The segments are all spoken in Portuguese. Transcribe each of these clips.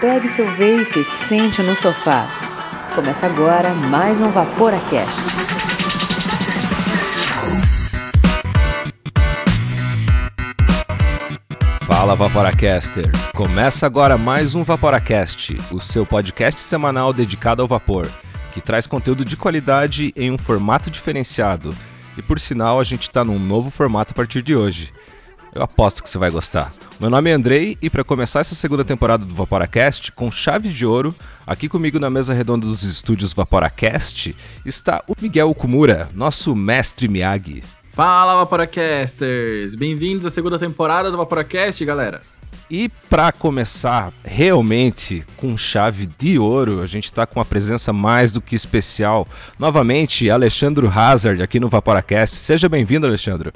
Pegue seu veículo e sente no sofá. Começa agora mais um Vaporacast. Fala Vaporacasters! Começa agora mais um Vaporacast, o seu podcast semanal dedicado ao vapor, que traz conteúdo de qualidade em um formato diferenciado. E por sinal, a gente está num novo formato a partir de hoje. Eu aposto que você vai gostar. Meu nome é Andrei e para começar essa segunda temporada do Vaporacast com chave de ouro, aqui comigo na mesa redonda dos estúdios Vaporacast está o Miguel Okumura, nosso mestre Miyagi. Fala Vaporacasters! Bem-vindos à segunda temporada do Vaporacast, galera. E para começar realmente com chave de ouro, a gente está com uma presença mais do que especial. Novamente, Alexandre Hazard aqui no Vaporacast. Seja bem-vindo, Alexandre.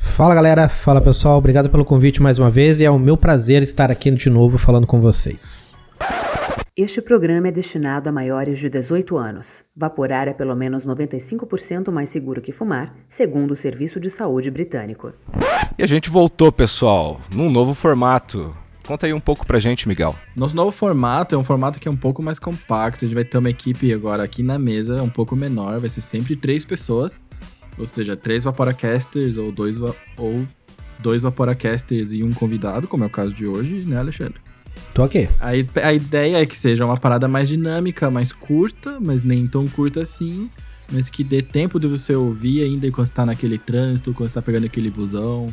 Fala galera, fala pessoal, obrigado pelo convite mais uma vez e é um meu prazer estar aqui de novo falando com vocês. Este programa é destinado a maiores de 18 anos. Vaporar é pelo menos 95% mais seguro que fumar, segundo o Serviço de Saúde Britânico. E a gente voltou, pessoal, num novo formato. Conta aí um pouco pra gente, Miguel. Nosso novo formato é um formato que é um pouco mais compacto. A gente vai ter uma equipe agora aqui na mesa, um pouco menor, vai ser sempre três pessoas. Ou seja, três Vaporacasters ou dois, va ou dois Vaporacasters e um convidado, como é o caso de hoje, né, Alexandre? Tô aqui. A, a ideia é que seja uma parada mais dinâmica, mais curta, mas nem tão curta assim, mas que dê tempo de você ouvir ainda quando você tá naquele trânsito, quando você tá pegando aquele busão,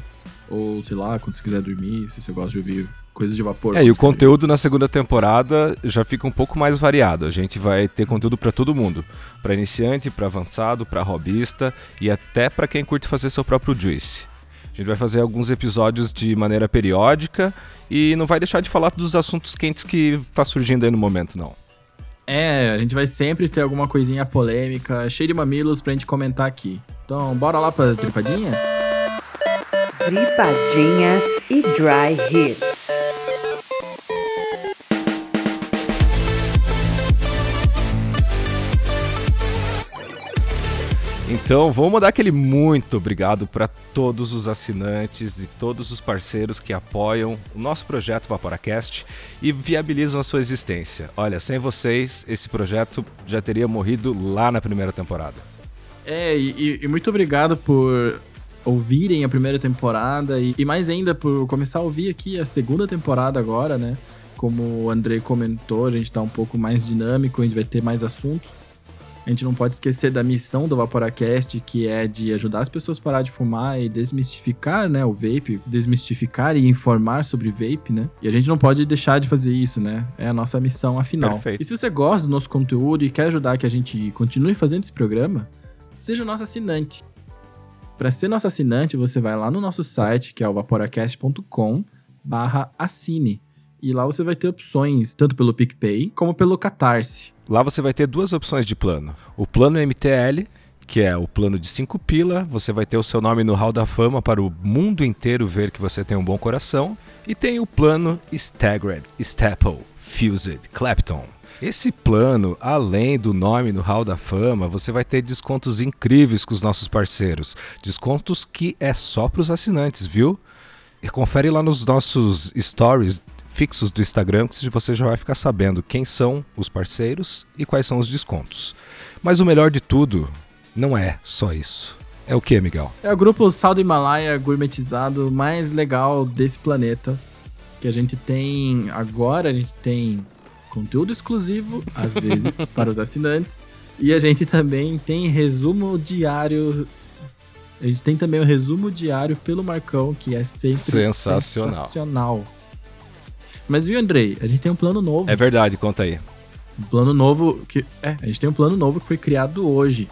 ou sei lá, quando você quiser dormir, se você gosta de ouvir coisas de vapor. É, e o conteúdo na segunda temporada já fica um pouco mais variado. A gente vai ter conteúdo para todo mundo, para iniciante, para avançado, para hobbyista e até para quem curte fazer seu próprio juice. A gente vai fazer alguns episódios de maneira periódica e não vai deixar de falar dos assuntos quentes que tá surgindo aí no momento, não. É, a gente vai sempre ter alguma coisinha polêmica, cheia de mamilos pra gente comentar aqui. Então, bora lá para tripadinha? Tripadinhas e Dry Hits. Então, vamos mandar aquele muito obrigado para todos os assinantes e todos os parceiros que apoiam o nosso projeto Vaporacast e viabilizam a sua existência. Olha, sem vocês, esse projeto já teria morrido lá na primeira temporada. É, e, e muito obrigado por ouvirem a primeira temporada e, e, mais ainda por começar a ouvir aqui a segunda temporada agora, né? Como o Andrei comentou, a gente tá um pouco mais dinâmico, a gente vai ter mais assuntos. A gente não pode esquecer da missão do Vaporacast, que é de ajudar as pessoas a parar de fumar e desmistificar, né, o vape, desmistificar e informar sobre vape, né? E a gente não pode deixar de fazer isso, né? É a nossa missão afinal. Perfeito. E se você gosta do nosso conteúdo e quer ajudar que a gente continue fazendo esse programa, seja nosso assinante. Para ser nosso assinante, você vai lá no nosso site, que é o vaporacast.com/assine. E lá você vai ter opções tanto pelo PicPay como pelo Catarse. Lá você vai ter duas opções de plano. O plano MTL, que é o plano de 5 pila, você vai ter o seu nome no Hall da Fama para o mundo inteiro ver que você tem um bom coração. E tem o plano Staggered, Staple, Fused, Clapton. Esse plano, além do nome no Hall da Fama, você vai ter descontos incríveis com os nossos parceiros. Descontos que é só para os assinantes, viu? E confere lá nos nossos stories fixos do Instagram que você já vai ficar sabendo quem são os parceiros e quais são os descontos. Mas o melhor de tudo não é só isso. É o que, Miguel? É o grupo Sal do Himalaia gourmetizado mais legal desse planeta. Que a gente tem agora, a gente tem conteúdo exclusivo, às vezes, para os assinantes. E a gente também tem resumo diário. A gente tem também o resumo diário pelo Marcão, que é sempre sensacional. sensacional. Mas viu, Andrei? A gente tem um plano novo. É verdade, conta aí. Um plano novo que. É, a gente tem um plano novo que foi criado hoje.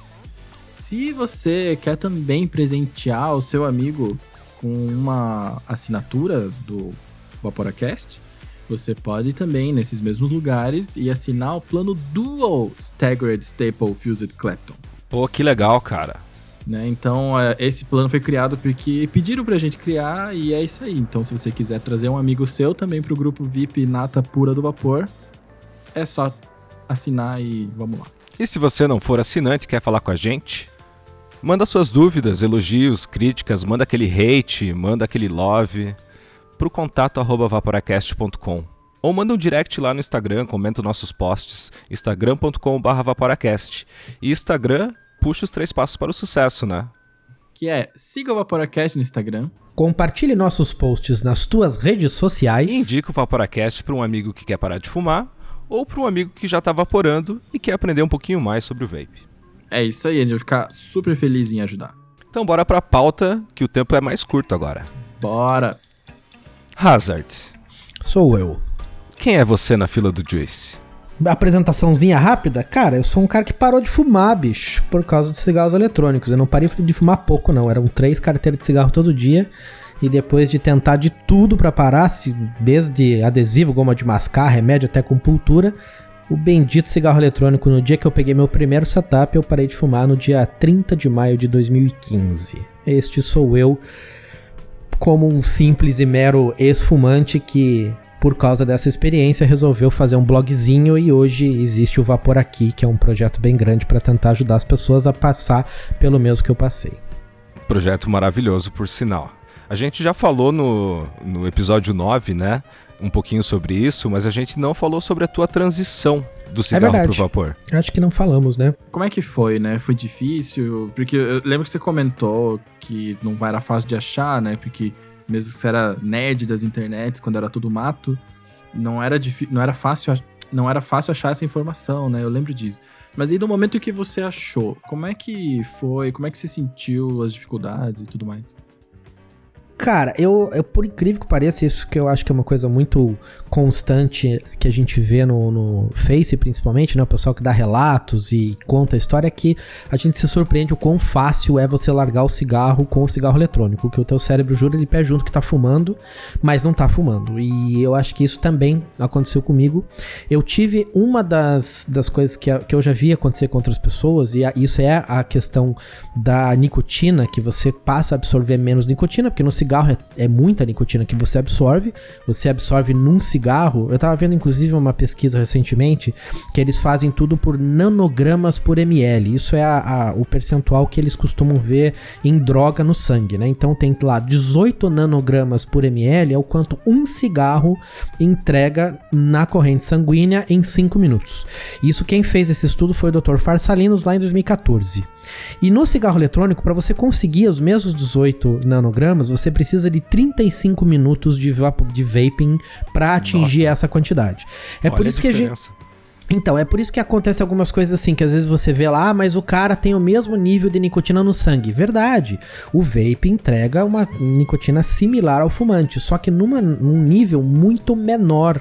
Se você quer também presentear o seu amigo com uma assinatura do Vaporacast, você pode também, nesses mesmos lugares, e assinar o plano Dual Staggered Staple Fused Clapton. Pô, que legal, cara. Né? Então, é, esse plano foi criado porque pediram pra gente criar e é isso aí. Então, se você quiser trazer um amigo seu também pro grupo VIP Nata Pura do Vapor, é só assinar e vamos lá. E se você não for assinante e quer falar com a gente, manda suas dúvidas, elogios, críticas, manda aquele hate, manda aquele love pro contato arroba vaporacast.com ou manda um direct lá no Instagram, comenta nossos posts, instagram.com.br vaporacast. E Instagram puxa os três passos para o sucesso, né? Que é, siga o Vaporacast no Instagram. Compartilhe nossos posts nas tuas redes sociais. E indica o Vaporacast para um amigo que quer parar de fumar ou para um amigo que já está vaporando e quer aprender um pouquinho mais sobre o vape. É isso aí, a gente vai ficar super feliz em ajudar. Então bora para a pauta, que o tempo é mais curto agora. Bora! Hazard. Sou eu. Quem é você na fila do Juice? Apresentaçãozinha rápida? Cara, eu sou um cara que parou de fumar, bicho, por causa de cigarros eletrônicos. Eu não parei de fumar pouco, não. Eram três carteiras de cigarro todo dia. E depois de tentar de tudo para parar, desde adesivo, goma de mascar, remédio até compultura, o bendito cigarro eletrônico, no dia que eu peguei meu primeiro setup, eu parei de fumar no dia 30 de maio de 2015. Este sou eu, como um simples e mero ex-fumante que por causa dessa experiência, resolveu fazer um blogzinho e hoje existe o Vapor Aqui, que é um projeto bem grande para tentar ajudar as pessoas a passar pelo mesmo que eu passei. Projeto maravilhoso, por sinal. A gente já falou no, no episódio 9, né? Um pouquinho sobre isso, mas a gente não falou sobre a tua transição do cigarro é pro vapor. Acho que não falamos, né? Como é que foi, né? Foi difícil? Porque eu lembro que você comentou que não era fácil de achar, né? Porque mesmo que você era nerd das internets, quando era tudo mato, não era, não era fácil não era fácil achar essa informação, né? Eu lembro disso. Mas aí do momento que você achou, como é que foi? Como é que você sentiu as dificuldades e tudo mais? Cara, eu, eu, por incrível que pareça, isso que eu acho que é uma coisa muito constante que a gente vê no, no Face, principalmente, né? O pessoal que dá relatos e conta a história, é que a gente se surpreende o quão fácil é você largar o cigarro com o cigarro eletrônico. Que o teu cérebro jura de pé junto que tá fumando, mas não tá fumando. E eu acho que isso também aconteceu comigo. Eu tive uma das, das coisas que, que eu já vi acontecer com outras pessoas, e a, isso é a questão da nicotina, que você passa a absorver menos nicotina, porque no cigarro cigarro é, é, muita nicotina que você absorve. Você absorve num cigarro. Eu tava vendo inclusive uma pesquisa recentemente que eles fazem tudo por nanogramas por ml. Isso é a, a, o percentual que eles costumam ver em droga no sangue, né? Então tem lá 18 nanogramas por ml é o quanto um cigarro entrega na corrente sanguínea em 5 minutos. Isso quem fez esse estudo foi o Dr. Farsalinos lá em 2014. E no cigarro eletrônico, para você conseguir os mesmos 18 nanogramas, você precisa de 35 minutos de, de vaping para atingir Nossa. essa quantidade. É Olha por isso que a gente então, é por isso que acontece algumas coisas assim, que às vezes você vê lá, ah, mas o cara tem o mesmo nível de nicotina no sangue. Verdade. O vape entrega uma nicotina similar ao fumante, só que numa, num nível muito menor.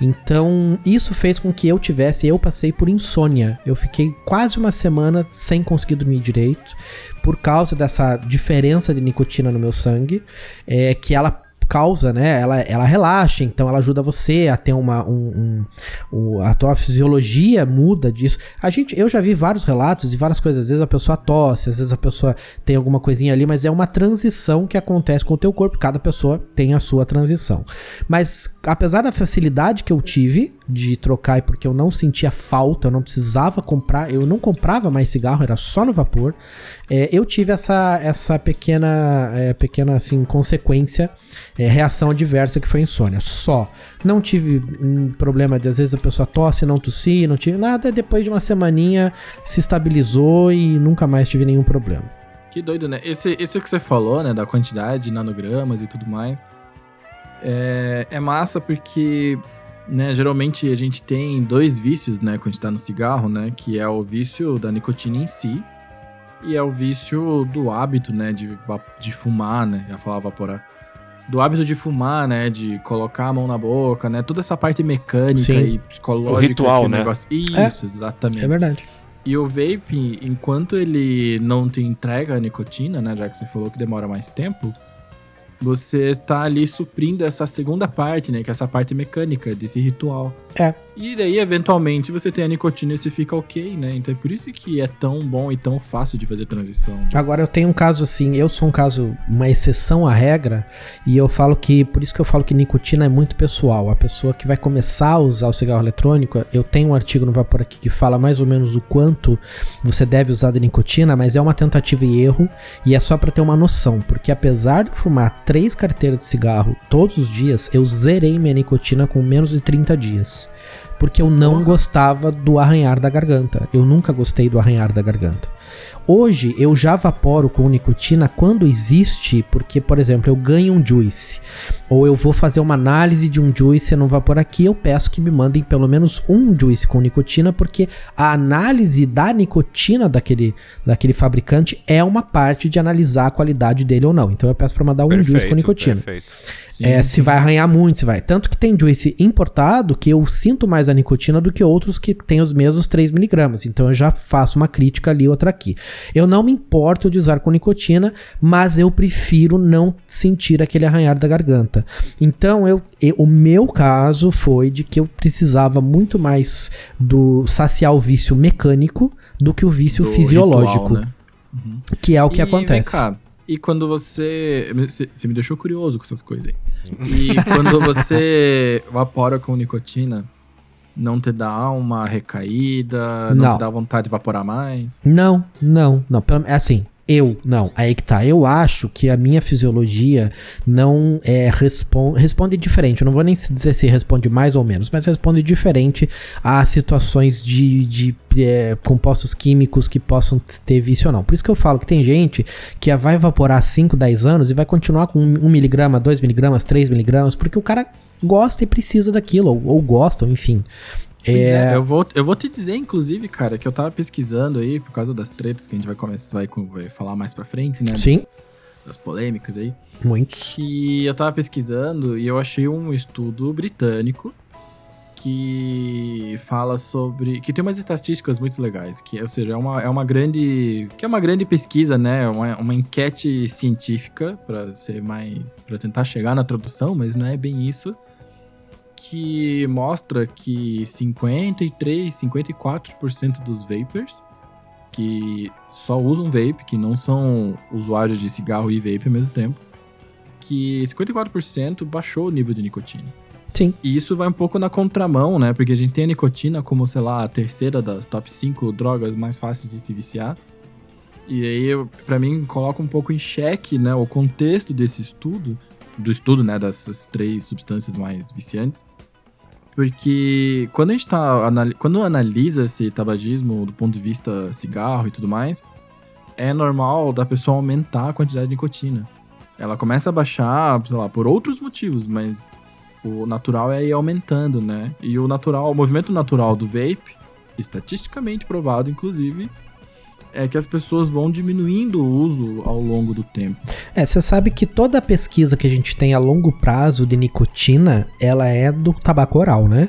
Então, isso fez com que eu tivesse, eu passei por insônia. Eu fiquei quase uma semana sem conseguir dormir direito, por causa dessa diferença de nicotina no meu sangue, é, que ela causa, né? Ela, ela relaxa, então ela ajuda você a ter uma. Um, um, um, a tua fisiologia muda disso. A gente, eu já vi vários relatos e várias coisas. Às vezes a pessoa tosse, às vezes a pessoa tem alguma coisinha ali, mas é uma transição que acontece com o teu corpo. Cada pessoa tem a sua transição. Mas apesar da facilidade que eu tive de trocar, porque eu não sentia falta, eu não precisava comprar, eu não comprava mais cigarro, era só no vapor. É, eu tive essa, essa pequena, é, pequena assim, consequência, é, reação adversa que foi insônia. Só. Não tive um problema de às vezes a pessoa tosse, não tossi, não tive nada. Depois de uma semaninha se estabilizou e nunca mais tive nenhum problema. Que doido, né? Esse, esse que você falou, né, da quantidade de nanogramas e tudo mais, é, é massa porque né, geralmente a gente tem dois vícios, né, quando a gente tá no cigarro, né, que é o vício da nicotina em si e é o vício do hábito, né, de, de fumar, né, ia falar vaporar. Do hábito de fumar, né, de colocar a mão na boca, né, toda essa parte mecânica Sim. e psicológica. O ritual, né? Negócio. Isso, é, exatamente. É verdade. E o vape, enquanto ele não te entrega a nicotina, né, já que você falou que demora mais tempo, você tá ali suprindo essa segunda parte, né? Que é essa parte mecânica desse ritual. É. E daí, eventualmente, você tem a nicotina e você fica ok, né? Então é por isso que é tão bom e tão fácil de fazer transição. Agora eu tenho um caso assim, eu sou um caso, uma exceção à regra, e eu falo que, por isso que eu falo que nicotina é muito pessoal. A pessoa que vai começar a usar o cigarro eletrônico, eu tenho um artigo no Vapor aqui que fala mais ou menos o quanto você deve usar de nicotina, mas é uma tentativa e erro, e é só para ter uma noção, porque apesar de fumar três carteiras de cigarro todos os dias, eu zerei minha nicotina com menos de 30 dias porque eu não gostava do arranhar da garganta. Eu nunca gostei do arranhar da garganta. Hoje eu já vaporo com nicotina quando existe, porque, por exemplo, eu ganho um juice, ou eu vou fazer uma análise de um juice no vapor aqui, eu peço que me mandem pelo menos um juice com nicotina, porque a análise da nicotina daquele, daquele fabricante é uma parte de analisar a qualidade dele ou não. Então eu peço para mandar um perfeito, juice com nicotina. Perfeito. É, se vai arranhar muito, se vai. Tanto que tem juice importado que eu sinto mais a nicotina do que outros que têm os mesmos 3mg. Então eu já faço uma crítica ali, outra aqui. Eu não me importo de usar com nicotina, mas eu prefiro não sentir aquele arranhar da garganta. Então eu, eu o meu caso foi de que eu precisava muito mais do saciar o vício mecânico do que o vício do fisiológico. Ritual, né? uhum. Que é o que e, acontece. Vem cá, e quando você. Você me deixou curioso com essas coisas aí. E quando você vapora com nicotina, não te dá uma recaída? Não, não. te dá vontade de evaporar mais? Não, não, não. É assim, eu, não, aí que tá. Eu acho que a minha fisiologia não é, responde, responde diferente. Eu não vou nem dizer se responde mais ou menos, mas responde diferente a situações de, de é, compostos químicos que possam ter vício ou não. Por isso que eu falo que tem gente que vai evaporar 5, 10 anos e vai continuar com 1 miligrama, 2 miligramas, 3 miligramas, porque o cara gosta e precisa daquilo, ou, ou gosta, enfim. É... é... eu, vou, eu vou te dizer, inclusive, cara, que eu tava pesquisando aí, por causa das tretas que a gente vai começar, vai, vai falar mais pra frente, né? Sim. Das, polêmicas aí. Muitos. Que eu tava pesquisando e eu achei um estudo britânico que fala sobre. que tem umas estatísticas muito legais. Que, ou seja, é uma, é uma grande. que é uma grande pesquisa, né? Uma, uma enquete científica, para ser mais. para tentar chegar na tradução, mas não é bem isso que mostra que 53, 54% dos vapers que só usam vape, que não são usuários de cigarro e vape ao mesmo tempo, que 54% baixou o nível de nicotina. Sim. E isso vai um pouco na contramão, né? Porque a gente tem a nicotina como, sei lá, a terceira das top 5 drogas mais fáceis de se viciar. E aí, para mim, coloca um pouco em xeque, né, o contexto desse estudo, do estudo, né, dessas três substâncias mais viciantes, porque quando a gente tá. Quando analisa esse tabagismo do ponto de vista cigarro e tudo mais, é normal da pessoa aumentar a quantidade de nicotina. Ela começa a baixar, sei lá, por outros motivos, mas o natural é ir aumentando, né? E o natural, o movimento natural do vape, estatisticamente provado, inclusive, é que as pessoas vão diminuindo o uso ao longo do tempo. É, você sabe que toda a pesquisa que a gente tem a longo prazo de nicotina, ela é do tabaco oral, né?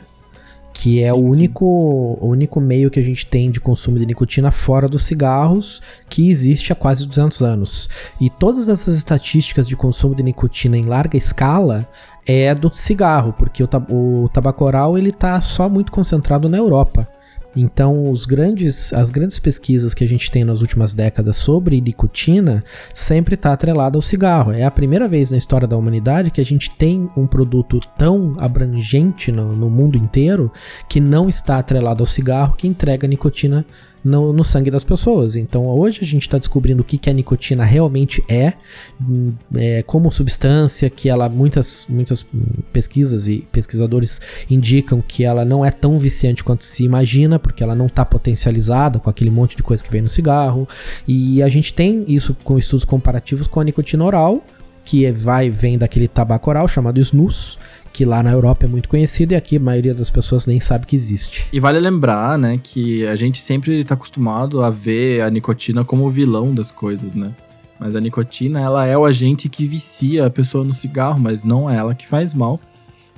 Que é sim, o único, o único meio que a gente tem de consumo de nicotina fora dos cigarros que existe há quase 200 anos. E todas essas estatísticas de consumo de nicotina em larga escala é do cigarro, porque o, tab o tabaco oral ele tá só muito concentrado na Europa. Então, os grandes, as grandes pesquisas que a gente tem nas últimas décadas sobre nicotina sempre está atrelada ao cigarro. É a primeira vez na história da humanidade que a gente tem um produto tão abrangente no, no mundo inteiro que não está atrelado ao cigarro que entrega nicotina no, no sangue das pessoas. Então hoje a gente está descobrindo o que, que a nicotina realmente é, é, como substância, que ela muitas, muitas pesquisas e pesquisadores indicam que ela não é tão viciante quanto se imagina, porque ela não está potencializada com aquele monte de coisa que vem no cigarro. E a gente tem isso com estudos comparativos com a nicotina oral, que é, vai vem daquele tabaco oral chamado snus, que lá na Europa é muito conhecido e aqui a maioria das pessoas nem sabe que existe. E vale lembrar, né, que a gente sempre está acostumado a ver a nicotina como o vilão das coisas, né? Mas a nicotina, ela é o agente que vicia a pessoa no cigarro, mas não é ela que faz mal.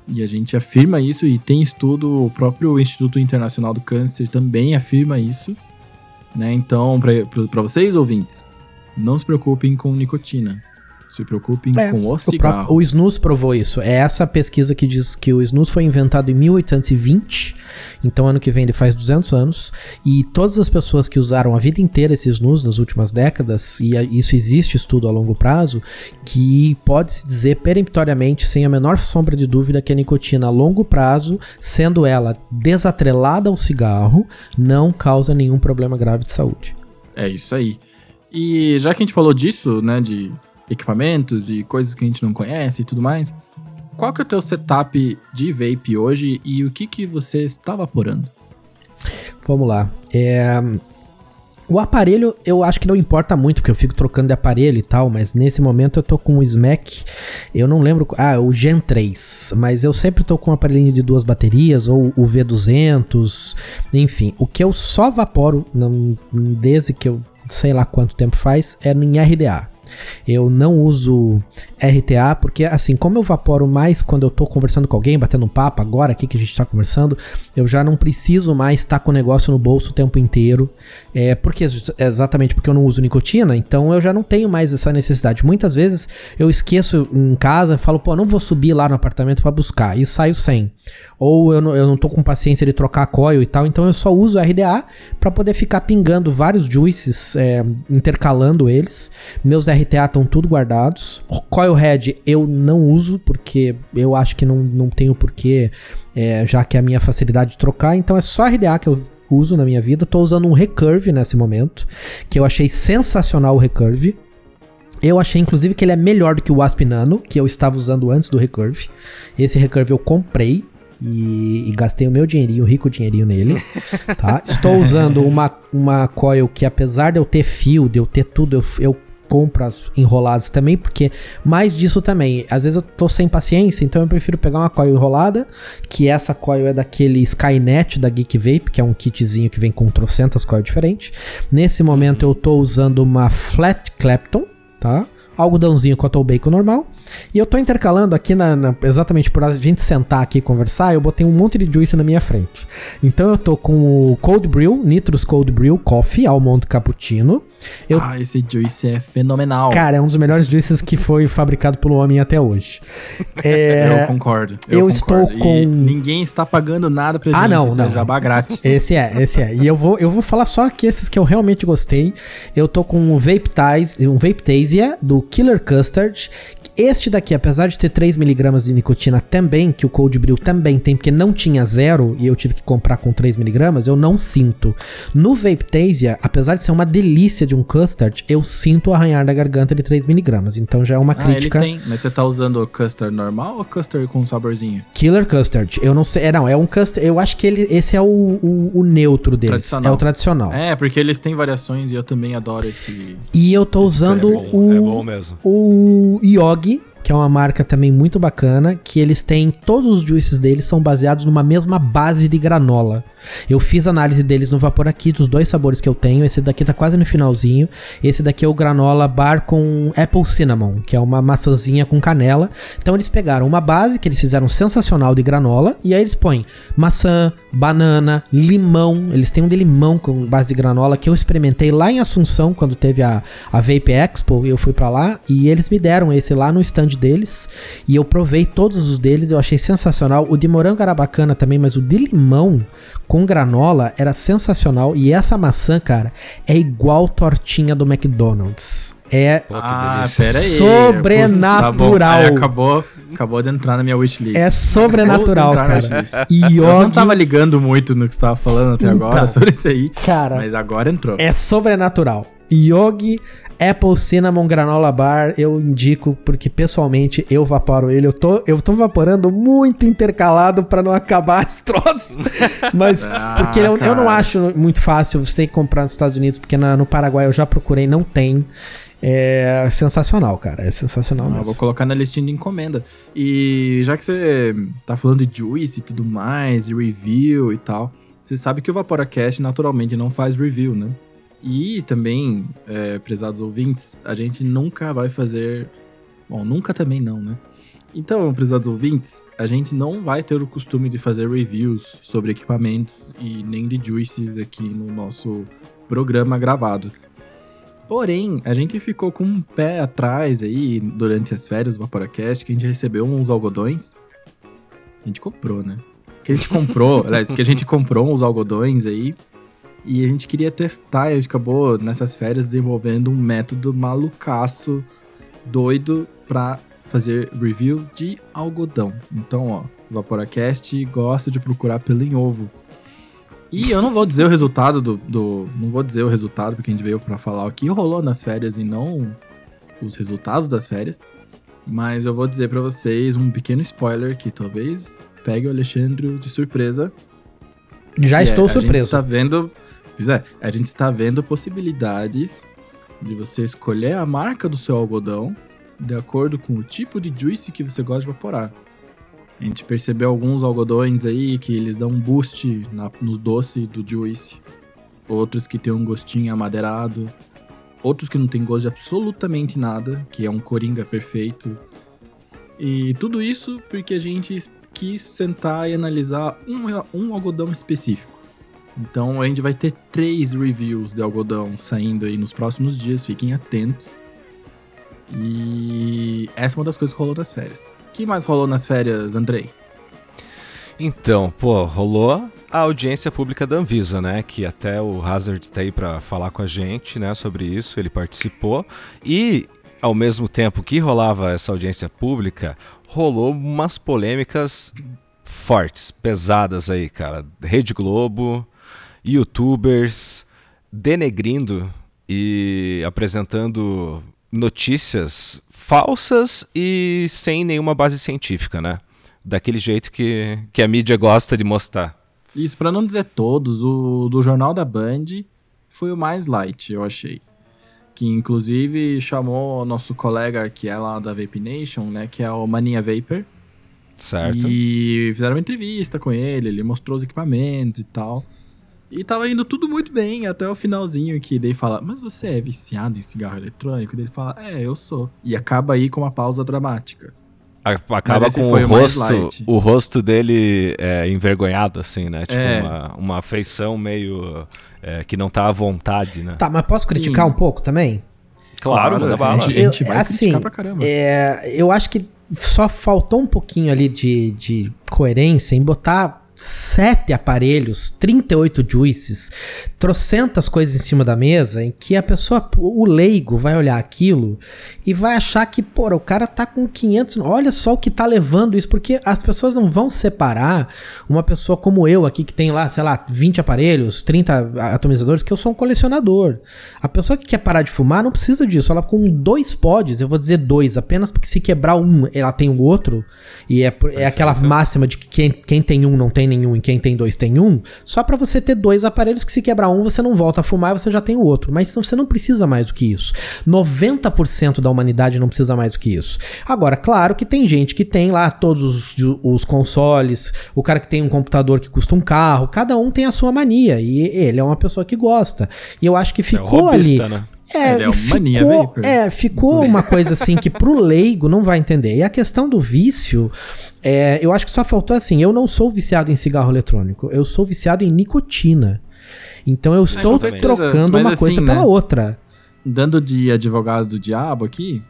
E a gente afirma isso e tem estudo, o próprio Instituto Internacional do Câncer também afirma isso. Né? Então, para vocês ouvintes, não se preocupem com nicotina Se preocupem É, com o O, cigarro. próprio, o snus provou isso. É essa pesquisa que diz que o snus foi inventado em 1820, então ano que vem ele faz 200 anos, e todas as pessoas que usaram a vida inteira esse snus nas últimas décadas, e isso existe estudo a longo prazo, que pode-se dizer peremptoriamente, sem a menor sombra de dúvida, que a nicotina a longo prazo, sendo ela desatrelada ao cigarro, não causa nenhum problema grave de saúde. É isso aí. E já que a gente falou disso, né, de equipamentos e coisas que a gente não conhece e tudo mais, qual que é o teu setup de vape hoje e o que que você está vaporando? Vamos lá. É, O aparelho eu acho que não importa muito, porque eu fico trocando de aparelho e tal, mas nesse momento eu tô com o Smack, eu não lembro. Ah, o Gen 3, mas eu sempre tô com um aparelhinho de duas baterias, ou o V200, enfim. O que eu só vaporo, não, desde que eu sei lá quanto tempo faz, é em RDA. Eu não uso RTA, porque assim, como eu vaporo mais quando eu tô conversando com alguém, batendo um papo, agora aqui que a gente tá conversando, eu já não preciso mais estar com o negócio no bolso o tempo inteiro. É, porque exatamente porque eu não uso nicotina, então eu já não tenho mais essa necessidade. Muitas vezes eu esqueço em casa, falo, pô, não vou subir lá no apartamento para buscar, e saio sem. Ou eu não, eu não tô com paciência de trocar coil e tal, então eu só uso RDA para poder ficar pingando vários juices, é, intercalando eles. Meus RTA estão tudo guardados. Coil Head eu não uso, porque eu acho que não, não tenho porquê, é, já que é a minha facilidade de trocar, então é só RDA que eu uso na minha vida. Tô usando um Recurve nesse momento, que eu achei sensacional o Recurve. Eu achei, inclusive, que ele é melhor do que o Wasp Nano, que eu estava usando antes do Recurve. Esse Recurve eu comprei e, e gastei o meu dinheirinho, o rico dinheirinho nele, tá? Estou usando uma, uma coil que, apesar de eu ter fio, de eu ter tudo, eu, eu compro as enroladas também, porque mais disso também, às vezes eu tô sem paciência, então eu prefiro pegar uma coil enrolada, que essa coil é daquele Skynet da Geek Vape, que é um kitzinho que vem com trocentas coil diferentes. Nesse momento eu tô usando uma Flat Clapton, tá? Algodãozinho Cotton Bacon normal. E eu tô intercalando aqui, na, na, exatamente por a gente sentar aqui e conversar, eu botei um monte de juice na minha frente. Então eu tô com o Cold Brew, Nitrus Cold Brew Coffee, Almond Cappuccino. Eu, ah, esse juice é fenomenal. Cara, é um dos melhores juices que foi fabricado pelo homem até hoje. É, eu concordo. Eu, Eu, estou concordo. com. E ninguém está pagando nada pra Ah, gente. não, isso não. É jabá grátis. Esse é, esse é. E eu vou, eu vou falar só aqui esses que eu realmente gostei. Eu tô com um Vape Tase, um Vape Tasia do Killer Custard. Este daqui, apesar de ter 3mg de nicotina também, que o Cold Brew também tem, porque não tinha zero e eu tive que comprar com 3mg, eu não sinto. No Vape Tasia, apesar de ser uma delícia de um custard, eu sinto o arranhar da garganta de 3mg. Então já é uma Ah, ele crítica. tem. Mas você tá usando o custard normal ou custard com saborzinho? Killer Custard. Eu não sei. É, não, é um custard. Eu acho que ele, esse é o, o, o neutro deles. É o tradicional. É, porque eles têm variações e eu também adoro esse. E eu tô usando é bom, o, é bom mesmo. o Yogi, que é uma marca também muito bacana, que eles têm, todos os juices deles são baseados numa mesma base de granola. Eu fiz análise deles no Vapor aqui, dos dois sabores que eu tenho, esse daqui tá quase no finalzinho, esse daqui é o granola bar com Apple Cinnamon, que é uma maçãzinha com canela. Então eles pegaram uma base que eles fizeram sensacional de granola, e aí eles põem maçã, banana, limão, eles têm um de limão com base de granola, que eu experimentei lá em Assunção, quando teve a, a Vape Expo, eu fui pra lá, e eles me deram esse lá no stand deles e eu provei todos os deles, eu achei sensacional. O de morango era bacana também, mas o de limão com granola era sensacional. E essa maçã, cara, é igual tortinha do McDonald's. É ah, aí. Sobrenatural. Putz, tá. Aí acabou, acabou de entrar na minha wishlist. é sobrenatural, cara. wishlist. Eu não Yogi, tava ligando muito no que você tava falando até Então. agora sobre isso aí, cara, mas agora entrou. é sobrenatural. Yogi Apple Cinnamon Granola Bar, eu indico porque pessoalmente eu vaporo ele. Eu tô, eu tô vaporando muito intercalado pra não acabar esse troço. Mas Ah, porque eu, eu não acho muito fácil você ter que comprar nos Estados Unidos, porque na- no Paraguai eu já procurei, não tem. É sensacional, cara. É sensacional Ah, mesmo. vou colocar na listinha de encomenda. E já que você tá falando de juice e tudo mais, e review e tal, você sabe que o Vaporacast naturalmente não faz review, né? E também, é, prezados ouvintes, a gente nunca vai fazer. Bom, nunca também não, né? Então, prezados ouvintes, a gente não vai ter o costume de fazer reviews sobre equipamentos e nem de juices aqui no nosso programa gravado. Porém, a gente ficou com um pé atrás aí durante as férias do Vaporacast, que a gente recebeu uns algodões. A gente comprou, né? Que a gente comprou, aliás, que a gente comprou uns algodões aí. E a gente queria testar e a gente acabou nessas férias desenvolvendo um método malucaço, doido, pra fazer review de algodão. Então, ó, o Vaporacast gosta de procurar pelo em ovo. E eu não vou dizer o resultado do, do, Não vou dizer o resultado, porque a gente veio pra falar o que rolou nas férias e não os resultados das férias. Mas eu vou dizer para vocês um pequeno spoiler que talvez pegue o Alexandre de surpresa. Já estou é, surpreso. A gente está vendo. Pois é, a gente está vendo possibilidades de você escolher a marca do seu algodão de acordo com o tipo de juice que você gosta de evaporar. A gente percebeu alguns algodões aí que eles dão um boost na, no doce do juice. Outros que tem um gostinho amadeirado. Outros que não tem gosto de absolutamente nada, que é um coringa perfeito. E tudo isso porque a gente quis sentar e analisar um, um algodão específico. Então a gente vai ter três reviews de algodão saindo aí nos próximos dias, fiquem atentos. E essa é uma das coisas que rolou nas férias. O que mais rolou nas férias, Andrei? Então, pô, rolou a audiência pública da Anvisa, né? Que até o Hazard tá aí para falar com a gente, né, sobre isso, ele participou. E ao mesmo tempo que rolava essa audiência pública, rolou umas polêmicas fortes, pesadas aí, cara. Rede Globo, youtubers denegrindo e apresentando notícias falsas e sem nenhuma base científica, né? Daquele jeito que, que a mídia gosta de mostrar. Isso, para não dizer todos, o do Jornal da Band foi o mais light, eu achei. Que inclusive chamou nosso colega que é lá da Vape Nation, né? Que é o Maninha Vapor. Certo. E fizeram uma entrevista com ele, ele mostrou os equipamentos e tal. E tava indo tudo muito bem, até o finalzinho que daí fala, mas você é viciado em cigarro eletrônico? E ele fala, é, eu sou. E acaba aí com uma pausa dramática. Acaba com o, o rosto, o rosto dele é, envergonhado, assim, né? Tipo, é. uma, uma afeição meio é, que não tá à vontade, né? Tá, mas posso criticar Sim. um pouco também? Claro, manda bala. A gente vai assim, pra caramba. É, eu acho que só faltou um pouquinho ali de, de coerência em botar sete aparelhos, 38 juices, trocentas coisas em cima da mesa, em que a pessoa, o leigo, vai olhar aquilo e vai achar que, pô, o cara tá com 500, olha só o que tá levando isso, porque as pessoas não vão separar uma pessoa como eu aqui, que tem lá, sei lá, 20 aparelhos, 30 atomizadores, que eu sou um colecionador. A pessoa que quer parar de fumar não precisa disso, ela com dois pods, eu vou dizer dois, apenas porque se quebrar um, ela tem o outro, e é, é aquela máxima de que quem, quem tem um não tem nenhum e quem tem dois tem um, só para você ter dois aparelhos que se quebrar um você não volta a fumar e você já tem o outro. Mas você não precisa mais do que isso. 90% da humanidade não precisa mais do que isso. Agora, claro que tem gente que tem lá todos os, os consoles, o cara que tem um computador que custa um carro, cada um tem a sua mania e ele é uma pessoa que gosta. E eu acho que ficou é robista, ali. Né? É, é, ficou, é, ficou uma coisa assim que pro leigo não vai entender. E a questão do vício, é, eu acho que só faltou assim: eu não sou viciado em cigarro eletrônico, eu sou viciado em nicotina. Então eu estou trocando uma assim, coisa né? pela outra. Dando de advogado do diabo aqui,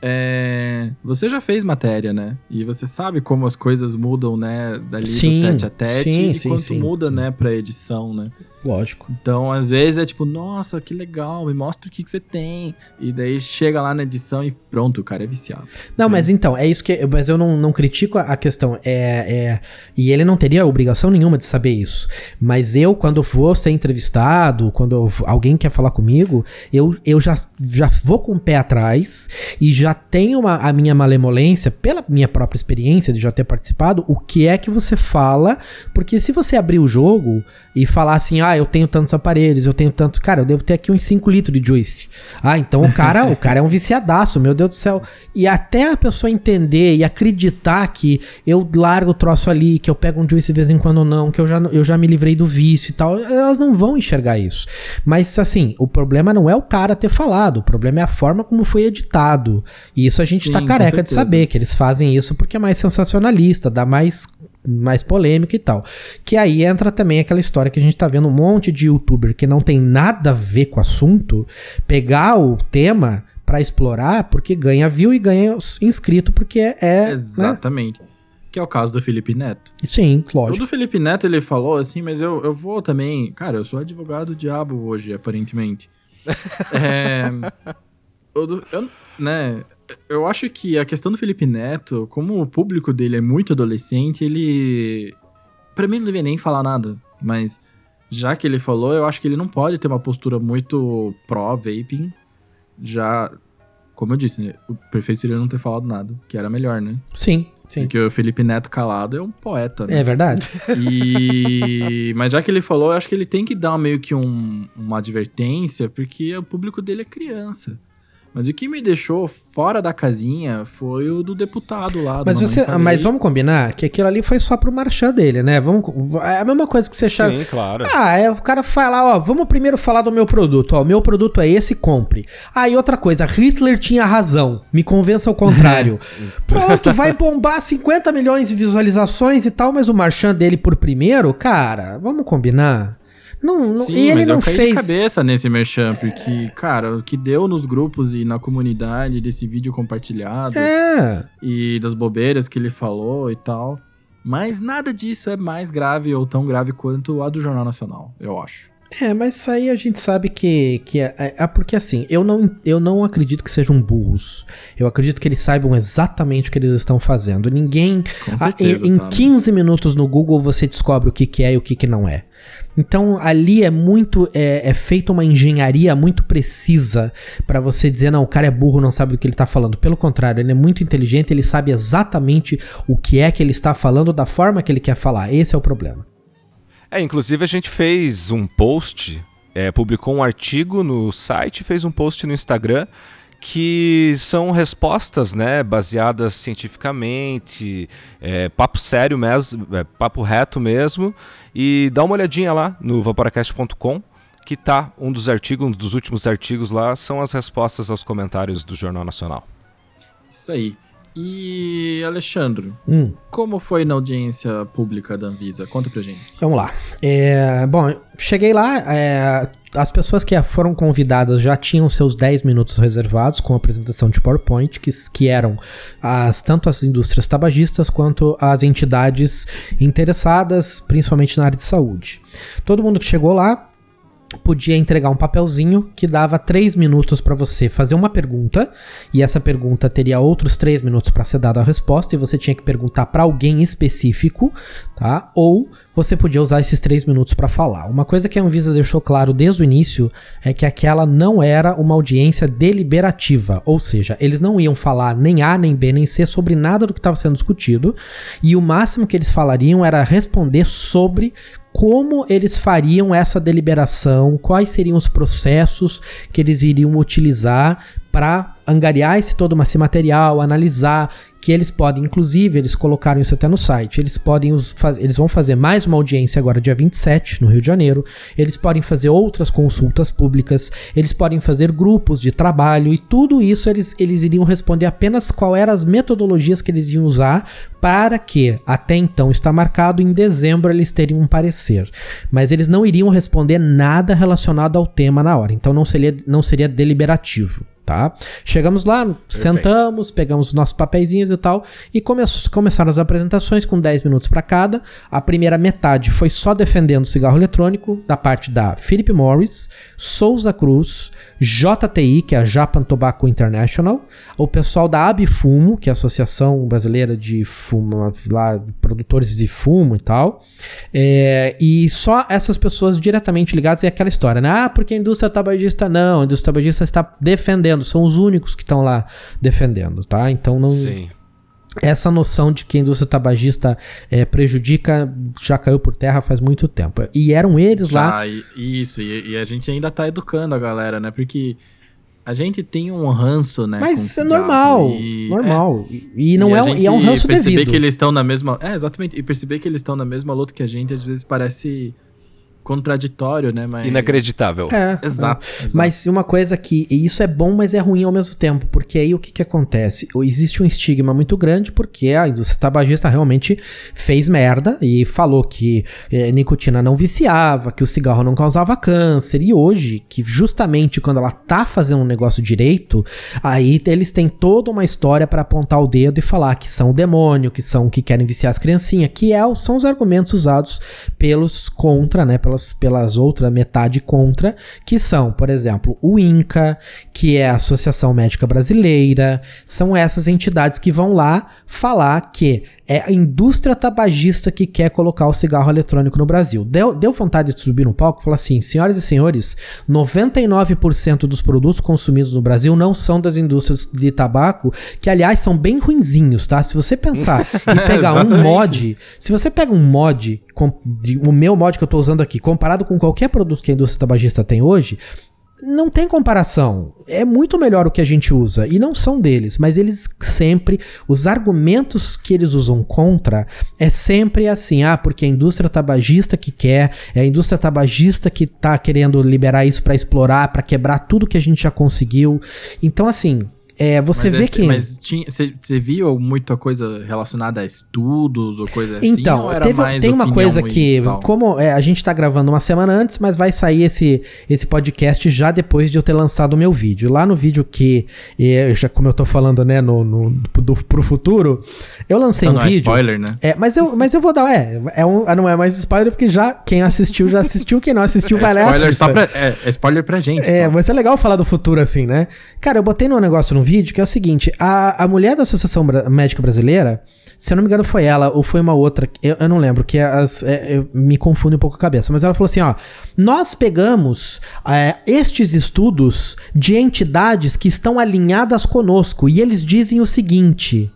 é, você já fez matéria, né? E você sabe como as coisas mudam, né? Dali sim, do tete a tete sim, e sim, quanto sim. muda, né, pra edição, né? Lógico. Então, às vezes é tipo, nossa, que legal, me mostra o que, que você tem. E daí chega lá na edição e pronto, o cara é viciado. Não, é. mas então, é isso que. Mas eu não, não critico a questão. É, é, e ele não teria obrigação nenhuma de saber isso. Mas eu, quando vou ser entrevistado, quando eu, alguém quer falar comigo, eu, eu já, já vou com o pé atrás e já tenho uma, a minha malemolência, pela minha própria experiência de já ter participado, o que é que você fala. Porque se você abrir o jogo e falar assim, ah, eu tenho tantos aparelhos, eu tenho tantos. Cara, eu devo ter aqui uns 5 litros de juice. Ah, então o cara, o cara é um viciadaço, meu Deus do céu. E até a pessoa entender e acreditar que eu largo o troço ali, que eu pego um juice de vez em quando não, que eu já, eu já me livrei do vício e tal, elas não vão enxergar isso. Mas assim, o problema não é o cara ter falado, o problema é a forma como foi editado. E isso a gente tá Sim, tá careca de saber, que eles fazem isso porque é mais sensacionalista, dá mais mais polêmica e tal. Que aí entra também aquela história que a gente tá vendo um monte de youtuber que não tem nada a ver com o assunto, pegar o tema para explorar porque ganha view e ganha inscrito porque é. é Exatamente. Né? Que é o caso do Felipe Neto. Sim, lógico. O do Felipe Neto ele falou assim, mas eu, eu vou também. Cara, eu sou advogado diabo hoje, aparentemente. é. Eu, eu, né, eu acho que a questão do Felipe Neto, como o público dele é muito adolescente, ele. Pra mim não devia nem falar nada, mas já que ele falou, eu acho que ele não pode ter uma postura muito pró-vaping. Já, como eu disse, né, o perfeito seria não ter falado nada, que era melhor, né? Sim, sim. Porque o Felipe Neto calado é um poeta, né? É verdade. E... Mas já que ele falou, eu acho que ele tem que dar meio que um, uma advertência, porque o público dele é criança. Mas o que me deixou fora da casinha foi o do deputado lá. Mas, você, mas vamos combinar que aquilo ali foi só pro marchand dele, né? Vamos, é a mesma coisa que você chama. Sim, claro. Ah, é, o cara fala, ó, vamos primeiro falar do meu produto. Ó, o meu produto é esse, compre. Aí ah, outra coisa, Hitler tinha razão. Me convença ao contrário. Pronto, vai bombar 50 milhões de visualizações e tal, mas o marchand dele por primeiro, cara, vamos combinar. Não, não Sim, e ele não fez. de cabeça nesse merchan, porque, cara, o que deu nos grupos e na comunidade desse vídeo compartilhado. É. E das bobeiras que ele falou e tal. Mas nada disso é mais grave ou tão grave quanto a do Jornal Nacional, eu acho. É, mas isso aí a gente sabe que, que é, é, é, porque assim, eu não, eu não acredito que sejam burros. Eu acredito que eles saibam exatamente o que eles estão fazendo. Ninguém. Certeza, a, em, em 15 minutos no Google você descobre o que, que é e o que, que não é. Então ali é muito. É, é feita uma engenharia muito precisa para você dizer, não, o cara é burro, não sabe do que ele tá falando. Pelo contrário, ele é muito inteligente, ele sabe exatamente o que é que ele está falando, da forma que ele quer falar. Esse é o problema. É, inclusive a gente fez um post, é, publicou um artigo no site, fez um post no Instagram que são respostas, né, baseadas cientificamente, é, papo sério mesmo, é, papo reto mesmo, e dá uma olhadinha lá no vaporacast.com, que tá um dos artigos, um dos últimos artigos lá, são as respostas aos comentários do Jornal Nacional. Isso aí. E, Alexandre, hum. como foi na audiência pública da Anvisa? Conta pra gente. Vamos lá. É, bom, cheguei lá, é, as pessoas que foram convidadas já tinham seus 10 minutos reservados com a apresentação de PowerPoint, que, que eram as, tanto as indústrias tabagistas quanto as entidades interessadas, principalmente na área de saúde. Todo mundo que chegou lá podia entregar um papelzinho que dava três minutos para você fazer uma pergunta e essa pergunta teria outros três minutos para ser dada a resposta e você tinha que perguntar para alguém específico, tá? Ou você podia usar esses três minutos para falar. Uma coisa que a Anvisa deixou claro desde o início é que aquela não era uma audiência deliberativa, ou seja, eles não iam falar nem A, nem B, nem C sobre nada do que estava sendo discutido e o máximo que eles falariam era responder sobre como eles fariam essa deliberação, quais seriam os processos que eles iriam utilizar para angariar esse todo esse material, analisar, que eles podem, inclusive, eles colocaram isso até no site, eles podem os, eles vão fazer mais uma audiência agora dia 27 no Rio de Janeiro, eles podem fazer outras consultas públicas, eles podem fazer grupos de trabalho e tudo isso eles, eles iriam responder apenas qual eram as metodologias que eles iam usar para que até então está marcado em dezembro eles teriam um parecer, mas eles não iriam responder nada relacionado ao tema na hora, então não seria não seria deliberativo tá? Chegamos lá, Perfeito. sentamos, pegamos os nossos papeizinhos e tal, e come começaram as apresentações com 10 minutos para cada. A primeira metade foi só defendendo o cigarro eletrônico, da parte da Philip Morris, Souza Cruz, JTI, que é a Japan Tobacco International, o pessoal da Abifumo, que é a Associação Brasileira de Fumo, lá, produtores de fumo e tal, é, e só essas pessoas diretamente ligadas é aquela história, né? Ah, porque a indústria tabagista não, a indústria tabagista está defendendo são os únicos que estão lá defendendo, tá? Então não. Sim. Essa noção de que a indústria tabagista é, prejudica já caiu por terra faz muito tempo. E eram eles já, lá. Isso, e, e, a gente ainda tá educando a galera, né? Porque a gente tem um ranço, né? Mas é normal, e, normal. É, e não e é, um, e é um ranço perceber devido. que eles estão na mesma. É, exatamente. E perceber que eles estão na mesma luta que a gente, às vezes parece contraditório, né? Mas... Inacreditável. É, Exato, é. exato. Mas uma coisa que. E isso é bom, mas é ruim ao mesmo tempo. Porque aí o que, que acontece? Existe um estigma muito grande, porque a indústria tabagista realmente fez merda e falou que eh, nicotina não viciava, que o cigarro não causava câncer. E hoje, que justamente quando ela tá fazendo um negócio direito, aí eles têm toda uma história para apontar o dedo e falar que são o demônio, que são que querem viciar as criancinhas, que é, são os argumentos usados pelos contra, né? Pelas, pelas outras metade contra, que são, por exemplo, o INCA, que é a Associação Médica Brasileira, são essas entidades que vão lá falar que é a indústria tabagista que quer colocar o cigarro eletrônico no Brasil. Deu, deu vontade de subir no palco e falar assim: senhoras e senhores, 99% dos produtos consumidos no Brasil não são das indústrias de tabaco, que aliás são bem ruinzinhos, tá? Se você pensar e pegar um mod, se você pega um mod, com- de- o meu mod que eu tô usando aqui, comparado com qualquer produto que a indústria tabagista tem hoje, não tem comparação. É muito melhor o que a gente usa. E não são deles, mas eles sempre. Os argumentos que eles usam contra é sempre assim: ah, porque a indústria tabagista que quer, é a indústria tabagista que tá querendo liberar isso pra explorar, pra quebrar tudo que a gente já conseguiu. Então, assim. É, você Mas vê esse- que. Mas você viu muita coisa relacionada a estudos ou coisa assim? Então, ou era teve- mais tem uma coisa que, como é, a gente tá gravando uma semana antes, mas vai sair esse, esse podcast já depois de eu ter lançado o meu vídeo. Lá no vídeo que, eh, já como eu tô falando, né, no, no, do, pro futuro, eu lancei Então um não é vídeo. spoiler, né? É, mas eu, mas eu vou dar, é, é um, não é mais spoiler porque já quem assistiu já assistiu, quem não assistiu vai lá e spoiler assista. só pra, é, é spoiler pra gente. É, só. mas é legal falar do futuro assim, né? Cara, eu botei num negócio no vídeo que é o seguinte: a, a mulher da Associação Bra- Médica Brasileira, se eu não me engano, foi ela ou foi uma outra, eu, eu não lembro, que as, é, eu- me confunde um pouco a cabeça, mas ela falou assim: ó, nós pegamos é, estes estudos de entidades que estão alinhadas conosco e eles dizem o seguinte.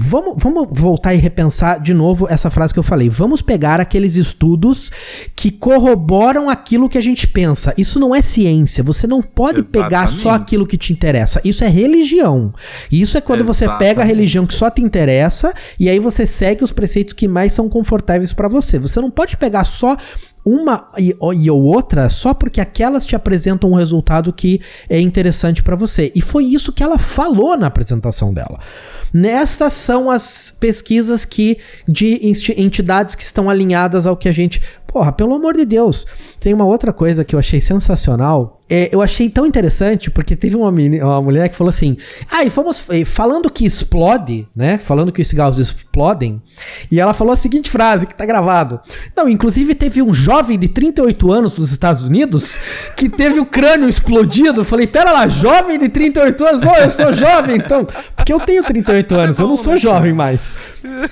Vamos, vamos voltar e repensar de novo essa frase que eu falei. Vamos pegar aqueles estudos que corroboram aquilo que a gente pensa. Isso não é ciência. Você não pode pegar só Exatamente. aquilo que te interessa. Isso é religião. Isso é quando você pega a Exatamente. religião que só te interessa e aí você segue os preceitos que mais são confortáveis pra você. Você não pode pegar só uma e, e ou outra só porque aquelas te apresentam um resultado que é interessante pra você. E foi isso que ela falou na apresentação dela. Nessas são as pesquisas que de entidades que estão alinhadas ao que a gente. Porra, pelo amor de Deus. Tem uma outra coisa que eu achei sensacional. É, eu achei tão interessante porque teve uma, uma mulher que falou assim: Ah, e fomos eh, falando que explode, né? Falando que os cigarros explodem. E ela falou a seguinte frase que tá gravado. Não, inclusive teve um jovem de 38 anos nos Estados Unidos que teve o crânio explodido. Eu falei: Pera lá, jovem de 38 anos? Ô, eu sou jovem então. Porque eu tenho 38 anos, eu não sou jovem mais.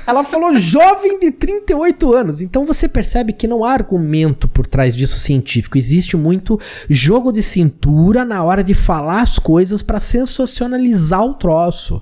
Ela falou jovem de 38 anos. Então você percebe que não há argumento por trás disso científico. Existe muito jogo de cintura na hora de falar as coisas para sensacionalizar o troço.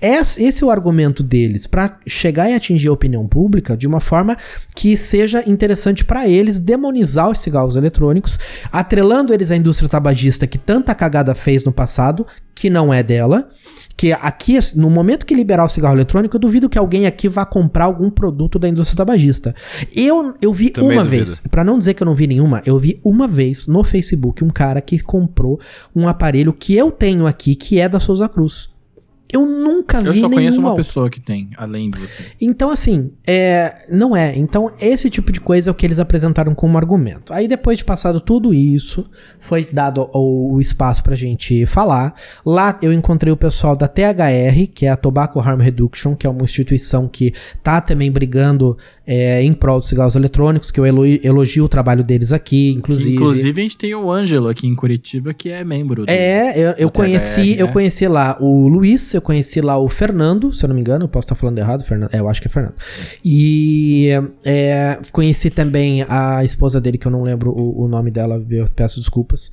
Esse, esse é o argumento deles para chegar e atingir a opinião pública de uma forma que seja interessante para eles demonizar os cigarros eletrônicos, atrelando eles à indústria tabagista que tanta cagada fez no passado, que não é dela. Que aqui, no momento que liberar o cigarro eletrônico, eu duvido que alguém aqui vá comprar algum produto da indústria tabagista. Eu, eu vi Também uma. Vez, Pra não dizer que eu não vi nenhuma, eu vi uma vez no Facebook um cara que comprou um aparelho que eu tenho aqui, que é da Souza Cruz. Eu nunca Eu vi só conheço nenhuma uma pessoa que tem, além de você. então, assim, é, não é. Então, esse tipo de coisa é o que eles apresentaram como argumento. Aí, depois de passado tudo isso, foi dado o, o espaço pra gente falar. Lá eu encontrei o pessoal da THR, que é a Tobacco Harm Reduction, que é uma instituição que tá também brigando é, em prol dos cigarros eletrônicos, que eu elo- elogio o trabalho deles aqui, inclusive. Inclusive, a gente tem o Ângelo aqui em Curitiba, que é membro. do- É, eu, eu conheci, THR, eu né? conheci lá o Luiz, eu conheci lá o Fernando, se eu não me engano, eu posso estar falando errado, Fernando, é, eu acho que é Fernando. E é, conheci também a esposa dele, que eu não lembro o, o nome dela, eu peço desculpas.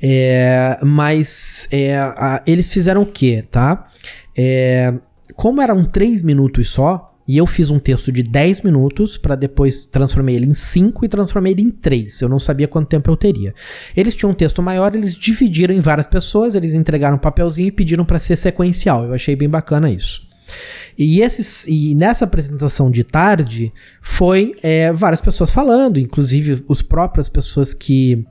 É, mas é, a- eles fizeram o quê, tá? É, como eram três minutos só, e eu fiz um texto de 10 minutos pra depois transformei ele em 5 e transformei ele em 3. Eu não sabia quanto tempo eu teria. Eles tinham um texto maior, eles dividiram em várias pessoas, eles entregaram um papelzinho e pediram pra ser sequencial. Eu achei bem bacana isso. E, esses, e nessa apresentação de tarde foi é, várias pessoas falando, inclusive os próprias pessoas que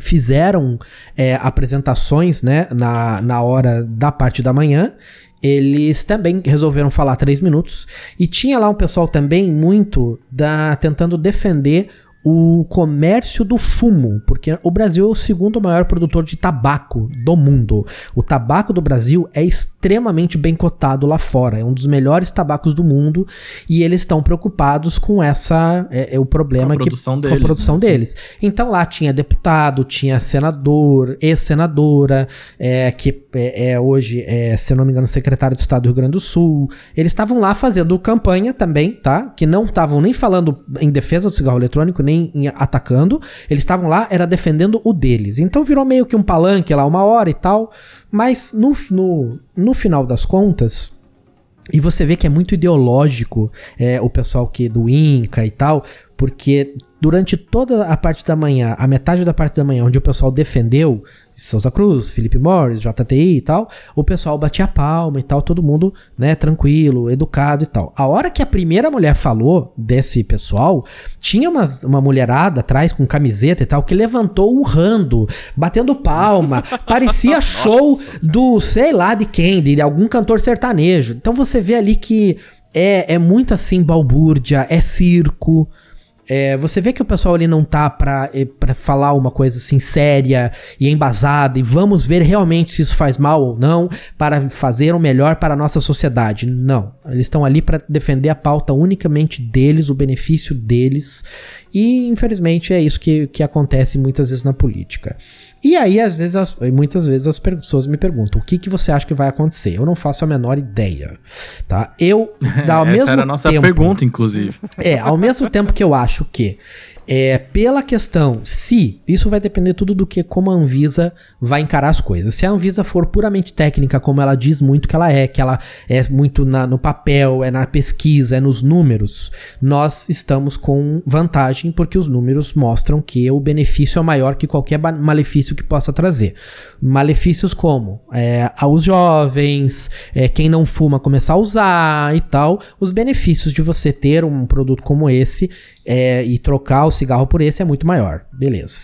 fizeram é, apresentações né, na, na hora da parte da manhã. Eles também resolveram falar três minutos. E tinha lá um pessoal também muito da tentando defender o comércio do fumo, porque o Brasil é o segundo maior produtor de tabaco do mundo. O tabaco do Brasil é extremamente bem cotado lá fora, é um dos melhores tabacos do mundo e eles estão preocupados com essa é, é o problema com a produção que deles, com a produção né? deles. Então lá tinha deputado, tinha senador, ex-senadora, é, que é, é hoje é, se eu não me engano secretário de Estado do Rio Grande do Sul. Eles estavam lá fazendo campanha também, tá? Que não estavam nem falando em defesa do cigarro eletrônico nem em- atacando, eles estavam lá, era defendendo o deles. Então virou meio que um palanque lá, uma hora e tal, mas no, no, no final das contas. E você vê que é muito ideológico é, o pessoal que do Inca e tal, porque durante toda a parte da manhã, a metade da parte da manhã, onde o pessoal defendeu Souza Cruz, Felipe Morris, JTI e tal, o pessoal batia palma e tal, todo mundo, né, tranquilo, educado e tal. A hora que a primeira mulher falou desse pessoal, tinha umas, uma mulherada atrás com camiseta e tal, que levantou urrando, batendo palma, parecia show do, sei lá de quem, de algum cantor sertanejo. Então você vê ali que é, é muito assim, balbúrdia, é circo, é, você vê que o pessoal ali não tá pra, eh, pra falar uma coisa assim séria e embasada e vamos ver realmente se isso faz mal ou não para fazer o melhor para a nossa sociedade. Não. Eles estão ali para defender a pauta unicamente deles, o benefício deles. E infelizmente é isso que, que acontece muitas vezes na política. E aí, às vezes, as- muitas vezes as pessoas me perguntam: o que, que você acha que vai acontecer? Eu não faço a menor ideia. Tá? Eu, ao Essa mesmo era a nossa tempo, pergunta, inclusive. é, ao mesmo tempo que eu acho que é, pela questão, se isso vai depender tudo do que como a Anvisa vai encarar as coisas. Se a Anvisa for puramente técnica, como ela diz muito que ela é, que ela é muito na- no papel, é na pesquisa, é nos números, nós estamos com vantagem porque os números mostram que o benefício é maior que qualquer malefício que possa trazer. Malefícios como é, aos jovens, é, quem não fuma começar a usar e tal. Os benefícios de você ter um produto como esse é, e trocar o cigarro por esse é muito maior. Beleza.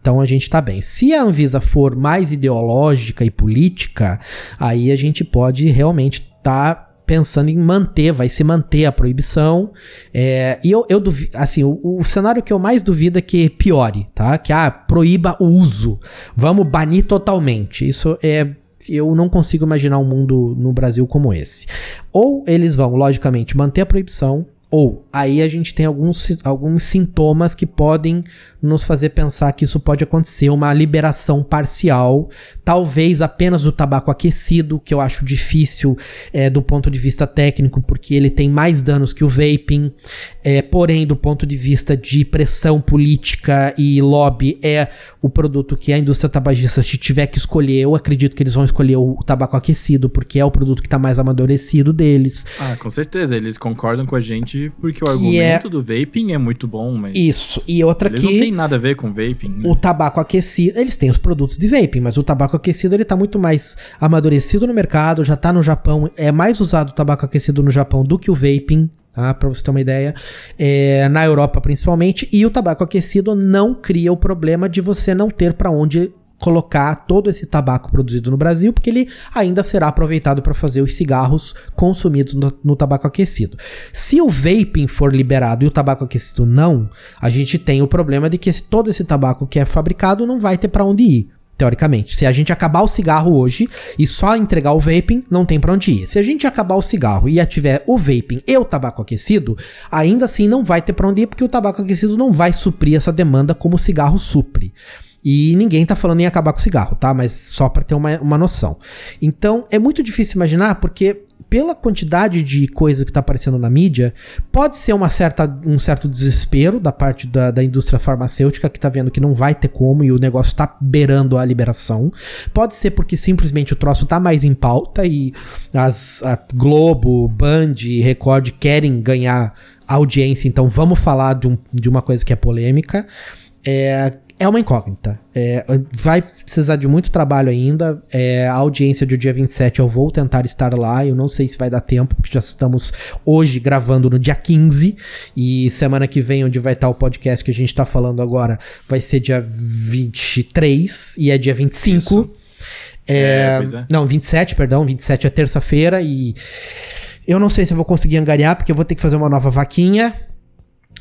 Então a gente tá bem. Se a Anvisa for mais ideológica e política, aí a gente pode realmente tá pensando em manter, vai se manter a proibição. É, e eu, eu duvido, assim, o, o cenário que eu mais duvido é que piore, tá? Que ah, proíba o uso. Vamos banir totalmente. Isso é eu não consigo imaginar um mundo no Brasil como esse. Ou eles vão, logicamente, manter a proibição, ou aí a gente tem alguns, alguns sintomas que podem nos fazer pensar que isso pode acontecer, uma liberação parcial, talvez apenas do tabaco aquecido, que eu acho difícil é, do ponto de vista técnico, porque ele tem mais danos que o vaping, é, porém, do ponto de vista de pressão política e lobby, é o produto que a indústria tabagista, se tiver que escolher, eu acredito que eles vão escolher o tabaco aquecido, porque é o produto que está mais amadurecido deles. Ah, com certeza. Eles concordam com a gente porque o Que é- argumento do vaping é muito bom, mas Isso. E outra eles que. não tem nada a ver com vaping. né? O tabaco aquecido, eles têm os produtos de vaping, mas o tabaco aquecido ele tá muito mais amadurecido no mercado, já tá no Japão, é mais usado o tabaco aquecido no Japão do que o vaping, tá? Pra você ter uma ideia. É, na Europa principalmente, e o tabaco aquecido não cria o problema de você não ter pra onde colocar todo esse tabaco produzido no Brasil, porque ele ainda será aproveitado para fazer os cigarros consumidos no, no tabaco aquecido. Se o vaping for liberado e o tabaco aquecido não, a gente tem o problema de que esse- todo esse tabaco que é fabricado não vai ter para onde ir. Teoricamente, se a gente acabar o cigarro hoje e só entregar o vaping, não tem pra onde ir. Se a gente acabar o cigarro e tiver o vaping e o tabaco aquecido, ainda assim não vai ter pra onde ir, porque o tabaco aquecido não vai suprir essa demanda como o cigarro supre. E ninguém tá falando em acabar com o cigarro, tá? Mas só pra ter uma, uma noção. Então, é muito difícil imaginar, porque pela quantidade de coisa que tá aparecendo na mídia, pode ser uma certa, um certo desespero da parte da, da indústria farmacêutica que tá vendo que não vai ter como e o negócio tá beirando a liberação. Pode ser porque simplesmente o troço tá mais em pauta e as a Globo, Band, Record querem ganhar audiência, então vamos falar de, um, de uma coisa que é polêmica. É, é uma incógnita. É, vai precisar de muito trabalho ainda. É, a audiência do dia 27 eu vou tentar estar lá. Eu não sei se vai dar tempo, porque já estamos hoje gravando no dia 15. E semana que vem, onde vai estar o podcast que a gente tá falando agora, vai ser dia 23 e é dia 25. Isso. É, é, é. Não, 27, perdão. 27 é terça-feira e. Eu não sei se eu vou conseguir angariar, porque eu vou ter que fazer uma nova vaquinha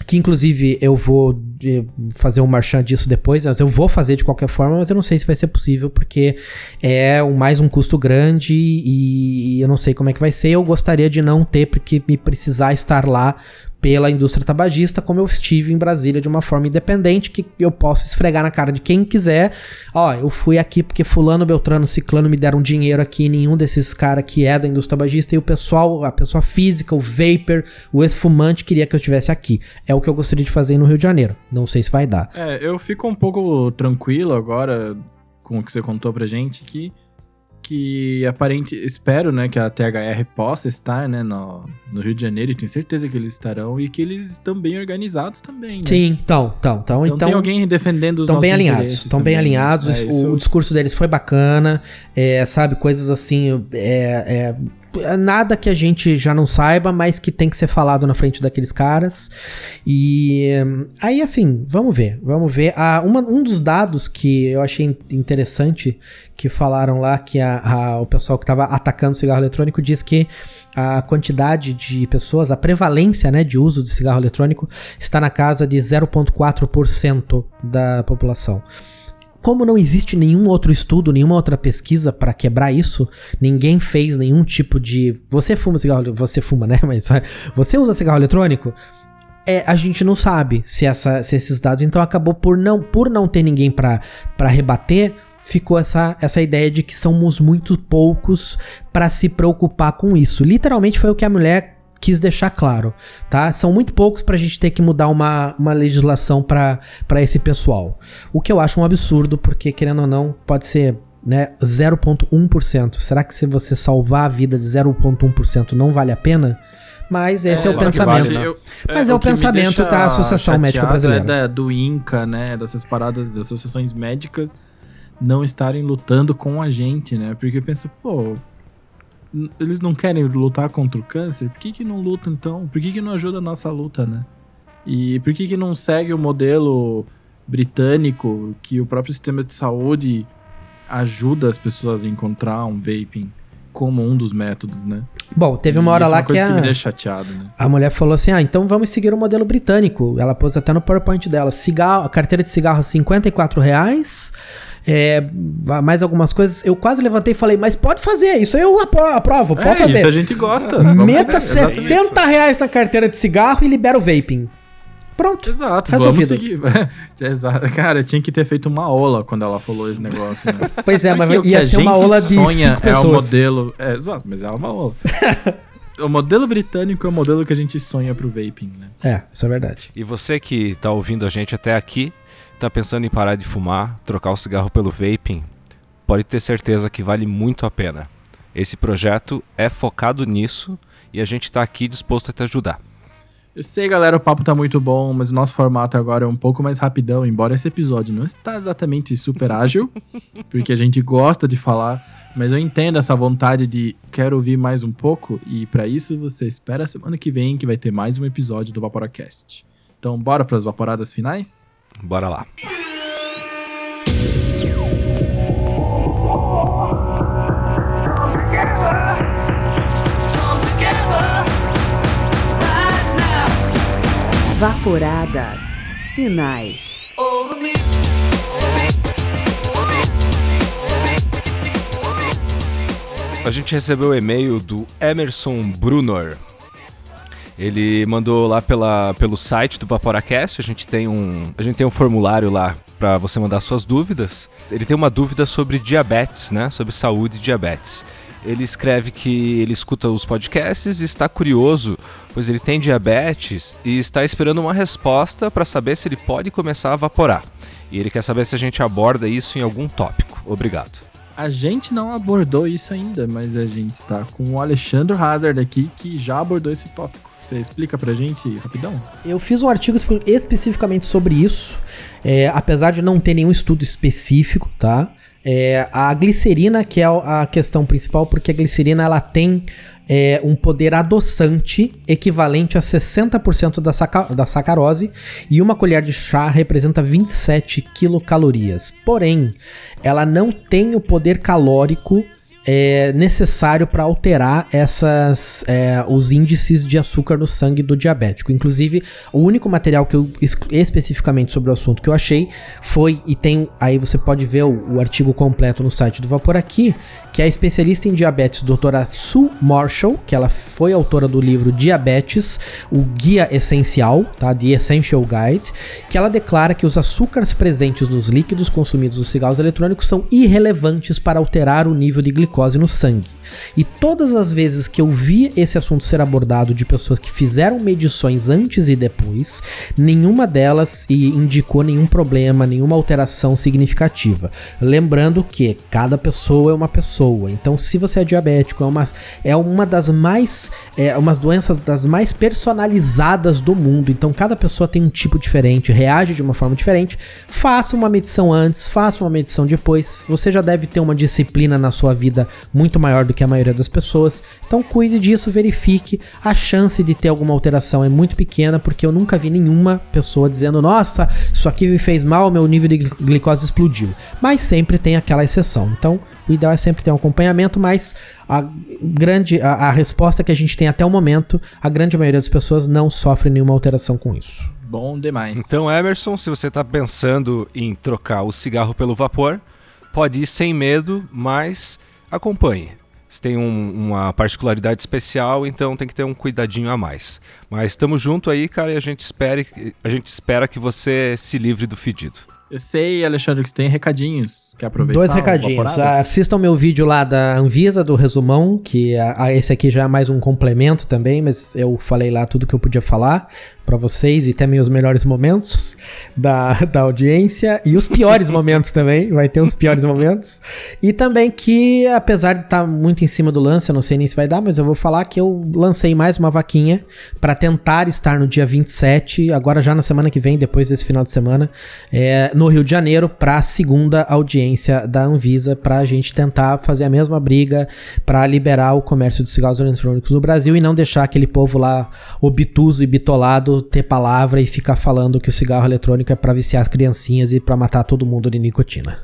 que inclusive eu vou eh, fazer um marchand disso depois, mas eu vou fazer de qualquer forma, mas eu não sei se vai ser possível, porque é mais um custo grande e eu não sei como é que vai ser. Eu gostaria de não ter, porque me precisar estar lá pela indústria tabagista, como eu estive em Brasília de uma forma independente, que eu posso esfregar na cara de quem quiser. Ó, eu fui aqui porque fulano, beltrano, ciclano me deram dinheiro aqui, nenhum desses caras que é da indústria tabagista, e o pessoal, a pessoa física, o vapor, o esfumante queria que eu estivesse aqui. É o que eu gostaria de fazer no Rio de Janeiro. Não sei se vai dar. É, eu fico um pouco tranquilo agora com o que você contou pra gente, que que aparente, espero, né, que a THR possa estar, né, no, no Rio de Janeiro, e tenho certeza que eles estarão e que eles estão bem organizados também. Né? Sim, então, então, então, então, tem alguém defendendo os Estão bem alinhados, estão bem alinhados. É, o, isso... o, discurso deles foi bacana, é, sabe, coisas assim, é é nada que a gente já não saiba, mas que tem que ser falado na frente daqueles caras. E aí, assim, vamos ver, vamos ver. Ah, uma, um dos dados que eu achei interessante que falaram lá que a, a, o pessoal que estava atacando cigarro eletrônico diz que a quantidade de pessoas, a prevalência né, de uso de cigarro eletrônico está na casa de 0,4% da população. Como não existe nenhum outro estudo, nenhuma outra pesquisa para quebrar isso, ninguém fez nenhum tipo de. Você fuma cigarro, você fuma, né? Mas você usa cigarro eletrônico? É, a gente não sabe se, essa, se esses dados. Então acabou por não, por não ter ninguém para rebater, ficou essa, essa ideia de que somos muito poucos para se preocupar com isso. Literalmente foi o que a mulher quis deixar claro, tá? São muito poucos pra gente ter que mudar uma, uma legislação para esse pessoal. O que eu acho um absurdo, porque querendo ou não, pode ser né, 0,1%. Será que se você salvar a vida de 0,1% não vale a pena? Mas esse é, é o pensamento. Vale. Eu, é, Mas é o, o pensamento da Associação Médica Brasileira. É da, do INCA, né? Dessas paradas das associações médicas não estarem lutando com a gente, né? Porque eu penso, pô, eles não querem lutar contra o câncer, por que, que não luta então? Por que, que não ajuda a nossa luta, né? E por que, que não segue o modelo britânico que o próprio sistema de saúde ajuda as pessoas a encontrar um vaping como um dos métodos, né? Bom, teve uma hora é lá que, que a, me deixa chateado, né? a mulher falou assim: ah, então vamos seguir o modelo britânico. Ela pôs até no PowerPoint dela: cigarro, a carteira de cigarro 54 reais é, mais algumas coisas. Eu quase levantei e falei, mas pode fazer, isso aí eu aprovo, pode é, fazer. Isso a gente gosta. Meta fazer, 70 reais na carteira de cigarro e libera o vaping. Pronto. Exato, resolvido. vamos seguir. Exato. Cara, tinha que ter feito uma aula quando ela falou esse negócio. Né? Pois é, mas ia ser uma aula de cinco pessoas. É o modelo. É, exato, mas é uma aula. o modelo britânico é o modelo que a gente sonha pro vaping, né? É, isso é verdade. E você que tá ouvindo a gente até aqui, está pensando em parar de fumar, trocar o cigarro pelo vaping, pode ter certeza que vale muito a pena. Esse projeto é focado nisso e a gente está aqui disposto a te ajudar. Eu sei, galera, o papo tá muito bom, mas o nosso formato agora é um pouco mais rapidão, embora esse episódio não está exatamente super ágil, porque a gente gosta de falar, mas eu entendo essa vontade de quero ouvir mais um pouco, e para isso você espera a semana que vem que vai ter mais um episódio do Vaporacast. Então, bora para as vaporadas finais? Bora lá. Vaporadas finais. A gente recebeu o e-mail do Emerson Brunor. Ele mandou lá pela, pelo site do Vaporacast, a gente tem um, a gente tem um formulário lá para você mandar suas dúvidas. Ele tem uma dúvida sobre diabetes, né? Sobre saúde e diabetes. Ele escreve que ele escuta os podcasts e está curioso, pois ele tem diabetes e está esperando uma resposta para saber se ele pode começar a vaporar. E ele quer saber se a gente aborda isso em algum tópico. Obrigado. A gente não abordou isso ainda, mas a gente está com o Alexandre Hazard aqui que já abordou esse tópico. Você explica pra gente rapidão? Eu fiz um artigo especificamente sobre isso, é, apesar de não ter nenhum estudo específico, tá? É, a glicerina que é a questão principal, porque a glicerina ela tem é, um poder adoçante equivalente a 60% da, saca da sacarose e uma colher de chá representa 27 quilocalorias. Porém, ela não tem o poder calórico é necessário para alterar essas, é, os índices de açúcar no sangue do diabético. Inclusive, o único material que eu especificamente sobre o assunto que eu achei foi e tem aí você pode ver o, o artigo completo no site do Vapor aqui, que é a especialista em diabetes, doutora Sue Marshall, que ela foi autora do livro Diabetes, o guia essencial, tá? The Essential Guide, que ela declara que os açúcares presentes nos líquidos consumidos nos cigarros eletrônicos são irrelevantes para alterar o nível de glicose glicose no sangue. E todas as vezes que eu vi esse assunto ser abordado de pessoas que fizeram medições antes e depois, nenhuma delas indicou nenhum problema, nenhuma alteração significativa. Lembrando que cada pessoa é uma pessoa. Então, se você é diabético, é uma, é uma das mais. É umas doenças das mais personalizadas do mundo. Então, cada pessoa tem um tipo diferente, reage de uma forma diferente. Faça uma medição antes, faça uma medição depois. Você já deve ter uma disciplina na sua vida muito maior do que a maioria das pessoas. Então cuide disso, verifique. A chance de ter alguma alteração é muito pequena, porque eu nunca vi nenhuma pessoa dizendo: Nossa, isso aqui me fez mal, meu nível de glicose explodiu. Mas sempre tem aquela exceção. Então o ideal é sempre ter um acompanhamento, mas a grande a, a resposta que a gente tem até o momento, a grande maioria das pessoas não sofre nenhuma alteração com isso. Bom demais. Então, Emerson, se você está pensando em trocar o cigarro pelo vapor, pode ir sem medo, mas acompanhe. Se tem um, uma particularidade especial, então tem que ter um cuidadinho a mais. Mas estamos junto aí, cara, e a gente, espere, a gente espera que você se livre do fedido. Eu sei, Alexandre, que você tem recadinhos. Quer aproveitar? Dois recadinhos. Assistam meu vídeo lá da Anvisa, do resumão, que a, a, esse aqui já é mais um complemento também, mas eu falei lá tudo que eu podia falar para vocês e também os melhores momentos da, da audiência e os piores momentos também, vai ter os piores momentos. E também que, apesar de estar tá muito em cima do lance, eu não sei nem se vai dar, mas eu vou falar que eu lancei mais uma vaquinha para tentar estar no dia 27, agora já na semana que vem, depois desse final de semana, é, no Rio de Janeiro, para segunda audiência da Anvisa, para a gente tentar fazer a mesma briga para liberar o comércio de cigarros eletrônicos no Brasil e não deixar aquele povo lá obtuso e bitolado ter palavra e ficar falando que o cigarro eletrônico é para viciar as criancinhas e para matar todo mundo de nicotina.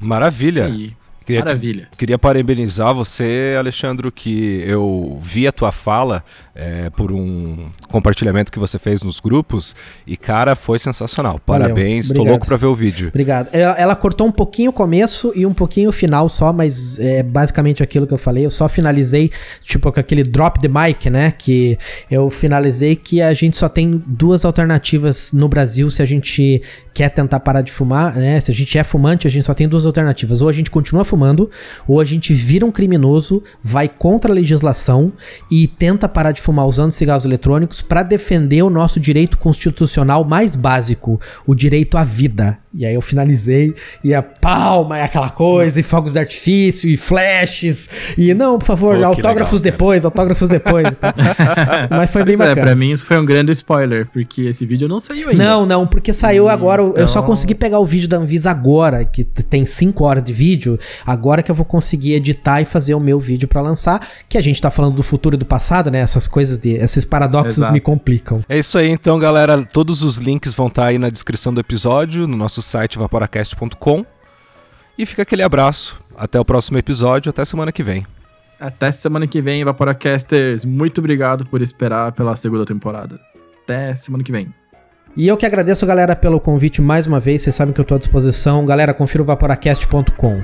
Maravilha. Sim. Queria, Maravilha. Queria parabenizar você, Alexandre, que eu vi a tua fala é, por um compartilhamento que você fez nos grupos e, cara, foi sensacional. Parabéns, Valeu. tô louco pra ver o vídeo. Obrigado. Ela, ela, cortou um pouquinho o começo e um pouquinho o final só, mas é basicamente aquilo que eu falei. Eu só finalizei, tipo, com aquele drop the mic, né? Que eu finalizei que a gente só tem duas alternativas no Brasil se a gente quer tentar parar de fumar, né? Se a gente é fumante, a gente só tem duas alternativas. Ou a gente continua fumando, ou a gente vira um criminoso, vai contra a legislação e tenta parar de fumar usando cigarros eletrônicos para defender o nosso direito constitucional mais básico, o direito à vida. E aí eu finalizei e a palma é aquela coisa, e fogos de artifício, e flashes, e não, por favor, Pô, autógrafos legal, depois, autógrafos depois. Tá? Mas foi bem Mas é, bacana. É, pra mim isso foi um grande spoiler, porque esse vídeo não saiu ainda. Não, não, porque saiu hum, agora, então... eu só então consegui pegar o vídeo da Anvisa agora, que tem 5 horas de vídeo, agora que eu vou conseguir editar e fazer o meu vídeo para lançar, que a gente tá falando do futuro e do passado, né, essas coisas de, esses paradoxos Exato. me complicam. É isso aí então, galera, todos os links vão estar tá aí na descrição do episódio, no nosso site vaporacast.com. E fica aquele abraço. Até o próximo episódio. Até semana que vem. Até semana que vem, Vaporacasters. Muito obrigado por esperar pela segunda temporada. Até semana que vem. E eu que agradeço, galera, pelo convite mais uma vez. Vocês sabem que eu estou à disposição. Galera, confira o vaporacast.com.